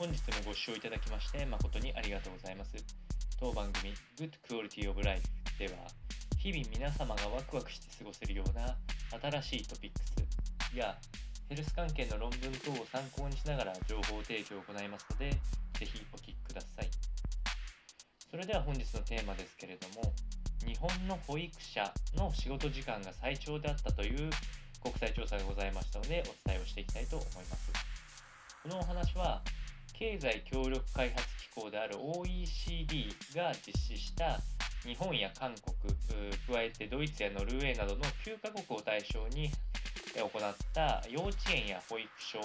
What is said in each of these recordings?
本日もご視聴いただきまして誠にありがとうございます。当番組 Good Quality of Life では日々皆様がワクワクして過ごせるような新しいトピックスやヘルス関係の論文等を参考にしながら情報提供を行いますので、ぜひお聞きください。それでは本日のテーマですけれども、日本の保育者の仕事時間が最長であったという国際調査がございましたので、お伝えをしていきたいと思います。このお話は、経済協力開発機構である OECD が実施した日本や韓国、加えてドイツやノルウェーなどの9カ国を対象に行った幼稚園や保育所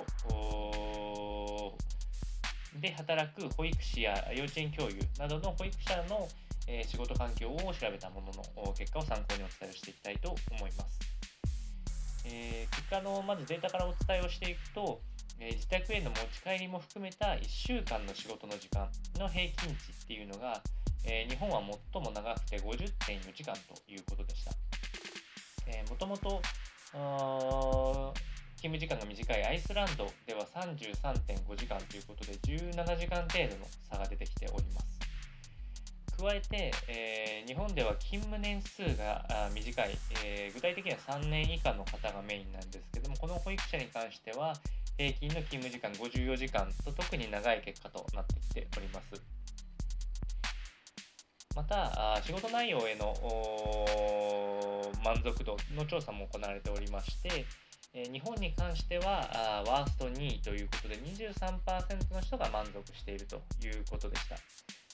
で働く保育士や幼稚園教諭などの保育者の仕事環境を調べたものの結果を参考にお伝えをしていきたいと思います。えー、結果のまずデータからお伝えをしていくと、え、自宅への持ち帰りも含めた1週間の仕事の時間の平均値っていうのが、え、日本は最も長くて50.4時間ということでした。えー、もともと勤務時間が短いアイスランドでは33.5時間ということで17時間程度の差が出てきております。加えて、えー、日本では勤務年数が短い、えー、具体的には3年以下の方がメインなんですけどもこの保育者に関しては平均の勤務時間54時間と特に長い結果となってきております。また、仕事内容への満足度の調査も行われておりまして、日本に関してはワースト2位ということで23%の人が満足しているということでした。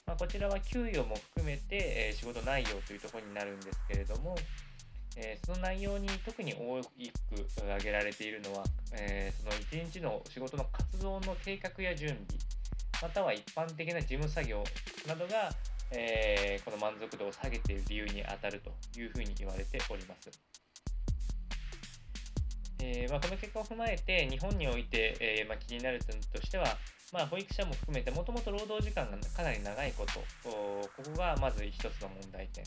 まあ、こちらは給与も含めて仕事内容というところになるんですけれども、えその内容に特に多く挙げられているのは、えその1日の仕事の活動の計画や準備または一般的な事務作業などがえー、この満足度を下げている理由に当たるというふうに言われております。え、まあ、この結果を踏まえて日本において、え、まあ、気になる点としては、まあ、保育者も含めてもともと労働時間がかなり長いことここがまず一つの問題点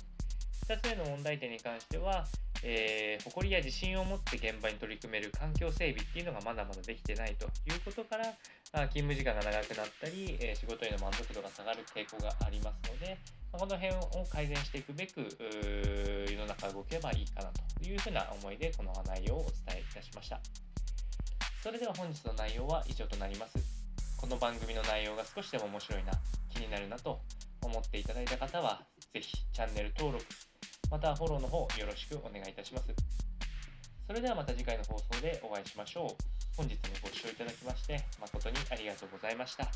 2つ目の問題点に関しては、えー、誇りや自信を持って現場に取り組める環境整備っていうのがまだまだできてないということから、あ勤務時間が長くなったり、えー、仕事への満足度が下がる傾向がありますので、まあ、この辺を改善していくべく世の中動けばいいかなというふうな思いでこの内容をお伝えいたしました。それでは本日の内容は以上となります。この番組の内容が少しでも面白いな気になるなと思っていただいた方は是非チャンネル登録またフォローの方よろしくお願いいたします。それではまた次回の放送でお会いしましょう。本日もご視聴いただきまして誠にありがとうございました。